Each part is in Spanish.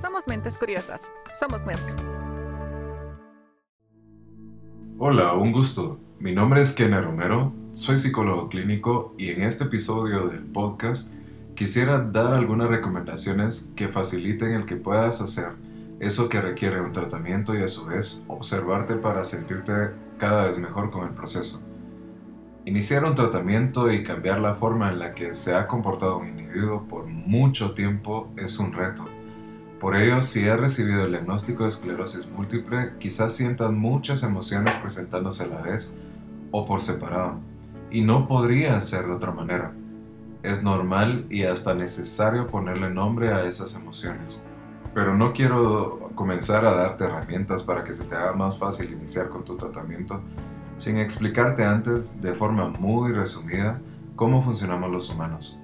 Somos mentes curiosas. Somos Merck. Hola, un gusto. Mi nombre es Kenner Romero, soy psicólogo clínico y en este episodio del podcast quisiera dar algunas recomendaciones que faciliten el que puedas hacer eso que requiere un tratamiento y a su vez observarte para sentirte cada vez mejor con el proceso. Iniciar un tratamiento y cambiar la forma en la que se ha comportado un individuo por mucho tiempo es un reto. Por ello, si has recibido el diagnóstico de esclerosis múltiple, quizás sientas muchas emociones presentándose a la vez o por separado, y no podría ser de otra manera. Es normal y hasta necesario ponerle nombre a esas emociones. Pero no quiero comenzar a darte herramientas para que se te haga más fácil iniciar con tu tratamiento, sin explicarte antes de forma muy resumida cómo funcionamos los humanos.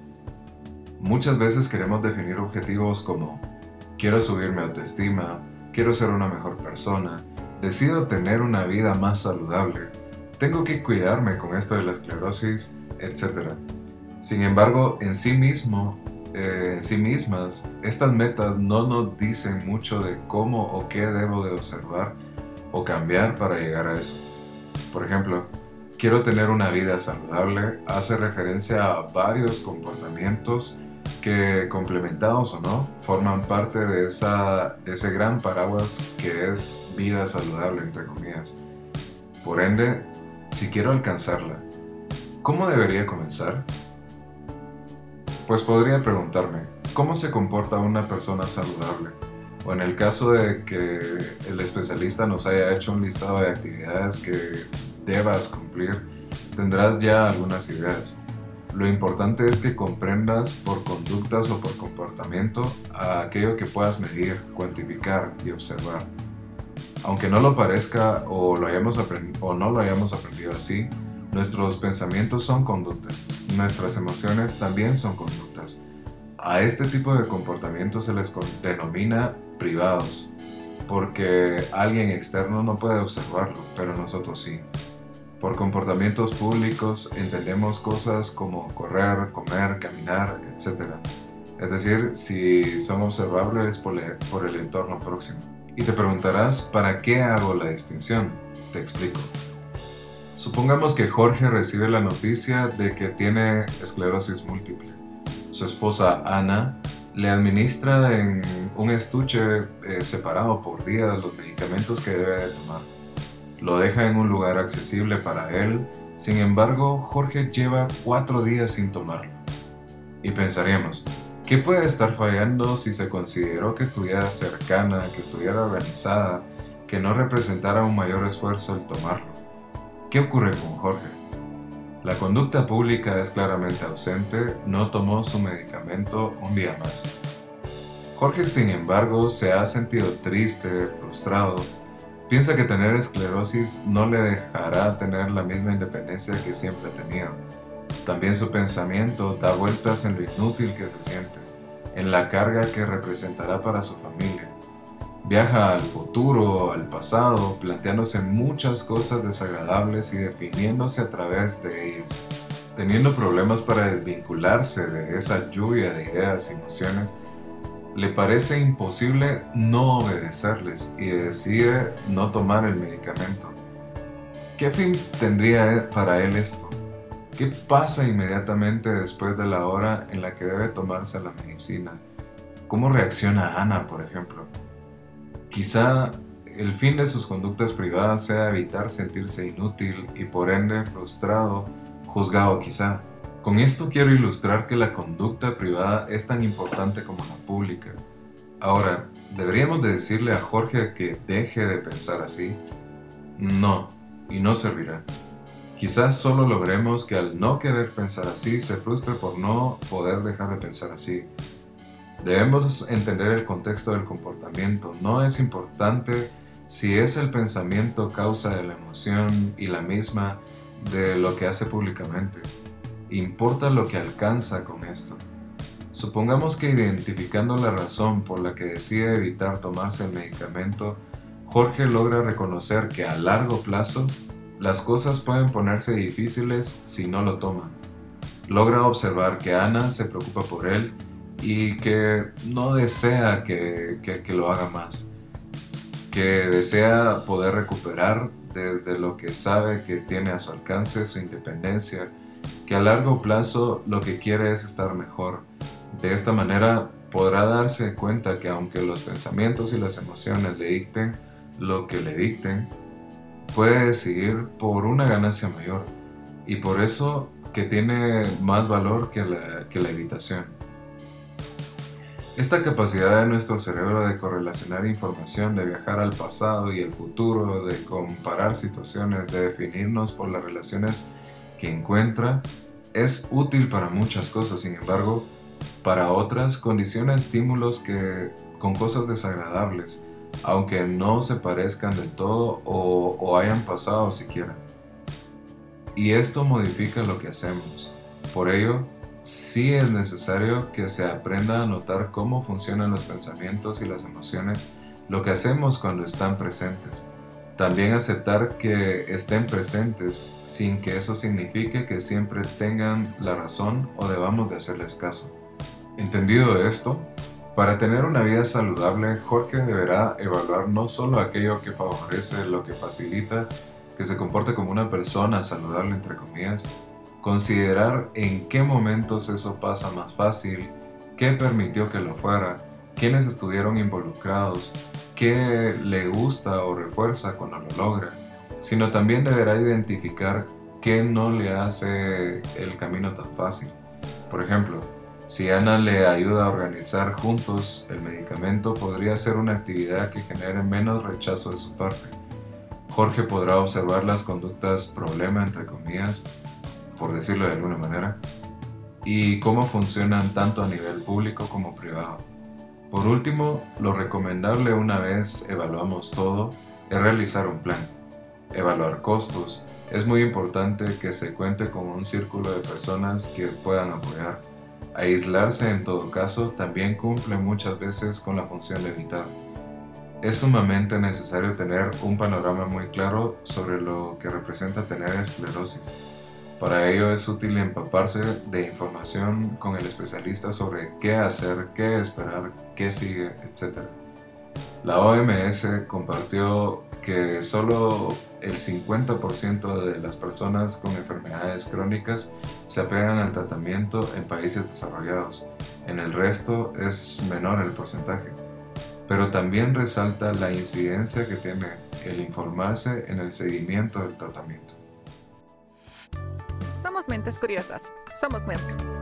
Muchas veces queremos definir objetivos como quiero subir mi autoestima, quiero ser una mejor persona, decido tener una vida más saludable, tengo que cuidarme con esto de la esclerosis, etc. Sin embargo, en sí mismo, eh, en sí mismas, estas metas no nos dicen mucho de cómo o qué debo de observar o cambiar para llegar a eso. Por ejemplo, quiero tener una vida saludable hace referencia a varios comportamientos que complementados o no forman parte de, esa, ese gran paraguas que es vida saludable entre comillas. Por ende, si quiero alcanzarla, ¿cómo debería comenzar? Pues podría preguntarme, ¿cómo se comporta una persona saludable? O en el caso de que el especialista nos haya hecho un listado de actividades que debas cumplir, tendrás ya algunas ideas. Lo importante es que comprendas por conductas o por comportamiento a aquello que puedas medir, cuantificar y observar. Aunque no lo parezca o, lo hayamos o no lo hayamos aprendido así, nuestros pensamientos son conductas, nuestras emociones también son conductas. A este tipo de comportamientos se les denomina privados, porque alguien externo no puede observarlo, pero nosotros sí. Por comportamientos públicos entendemos cosas como correr, comer, caminar, etc. Es decir, si son observables por el entorno próximo. Y te preguntarás, ¿para qué hago la distinción? Te explico. Supongamos que Jorge recibe la noticia de que tiene esclerosis múltiple. Su esposa Ana le administra en un estuche eh, separado por día los medicamentos que debe de tomar. Lo deja en un lugar accesible para él, sin embargo Jorge lleva cuatro días sin tomarlo. Y pensaríamos, ¿qué puede estar fallando si se consideró que estuviera cercana, que estuviera organizada, que no representara un mayor esfuerzo el tomarlo? ¿Qué ocurre con Jorge? La conducta pública es claramente ausente, no tomó su medicamento un día más. Jorge, sin embargo, se ha sentido triste, frustrado, piensa que tener esclerosis no le dejará tener la misma independencia que siempre tenido. También su pensamiento da vueltas en lo inútil que se siente, en la carga que representará para su familia Viaja al futuro, al pasado, planteándose muchas cosas desagradables y definiéndose a través de ellas, teniendo problemas para desvincularse de esa lluvia de ideas y emociones. Le parece imposible no obedecerles y decide no tomar el medicamento. ¿Qué fin tendría para él esto? ¿Qué pasa inmediatamente después de la hora en la que debe tomarse la medicina? ¿Cómo reacciona Ana, por ejemplo? Quizá el fin de sus conductas privadas sea evitar sentirse inútil y por ende frustrado, juzgado quizá. Con esto quiero ilustrar que la conducta privada es tan importante como la pública. Ahora, ¿deberíamos de decirle a Jorge que deje de pensar así? No, y no servirá. Quizás solo logremos que al no querer pensar así se frustre por no poder dejar de pensar así Debemos entender el contexto del comportamiento. No es importante si es el pensamiento causa de la emoción y la misma de lo que hace públicamente. Importa lo que alcanza con esto. Supongamos que identificando la razón por la que decide evitar tomarse el medicamento, Jorge logra reconocer que a largo plazo las cosas pueden ponerse difíciles si no lo toma. Logra observar que Ana se preocupa por él y que no desea que, que, lo haga más, que desea poder recuperar desde lo que sabe que tiene a su alcance su independencia, que a largo plazo lo que quiere es estar mejor. De esta manera podrá darse cuenta que aunque los pensamientos y las emociones le dicten lo que le dicten, puede decidir por una ganancia mayor y por eso que tiene más valor que la, que la evitación. Esta capacidad de nuestro cerebro de correlacionar información, de viajar al pasado y el futuro, de comparar situaciones, de definirnos por las relaciones que encuentra, es útil para muchas cosas, sin embargo, para otras condiciona estímulos que, con cosas desagradables, aunque no se parezcan del todo o, o hayan pasado siquiera. Y esto modifica lo que hacemos. Por ello, sí es necesario que se aprenda a notar cómo funcionan los pensamientos y las emociones, lo que hacemos cuando están presentes. También aceptar que estén presentes sin que eso signifique que siempre tengan la razón o debamos de hacerles caso. Entendido esto, para tener una vida saludable, Jorge deberá evaluar no solo aquello que favorece, lo que facilita que se comporte como una persona saludable, entre comillas, Considerar en qué momentos eso pasa más fácil, qué permitió que lo fuera, quiénes estuvieron involucrados, qué le gusta o refuerza cuando lo logra, sino también deberá identificar qué no le hace el camino tan fácil. Por ejemplo, si Ana le ayuda a organizar juntos el medicamento, podría ser una actividad que genere menos rechazo de su parte. Jorge podrá observar las conductas problema, entre comillas, por decirlo de alguna manera, y cómo funcionan tanto a nivel público como privado. Por último, lo recomendable una vez evaluamos todo es realizar un plan, evaluar costos. Es muy importante que se cuente con un círculo de personas que puedan apoyar. Aislarse en todo caso también cumple muchas veces con la función de evitar. Es sumamente necesario tener un panorama muy claro sobre lo que representa tener esclerosis para ello es útil empaparse de información con el especialista sobre qué hacer, qué esperar, qué sigue, etc. La OMS compartió que solo el 50% de las personas con enfermedades crónicas se apegan al tratamiento en países desarrollados. En el resto es menor el porcentaje. Pero también resalta la incidencia que tiene el informarse en el seguimiento del tratamiento. Mentes curiosas. Somos Merck.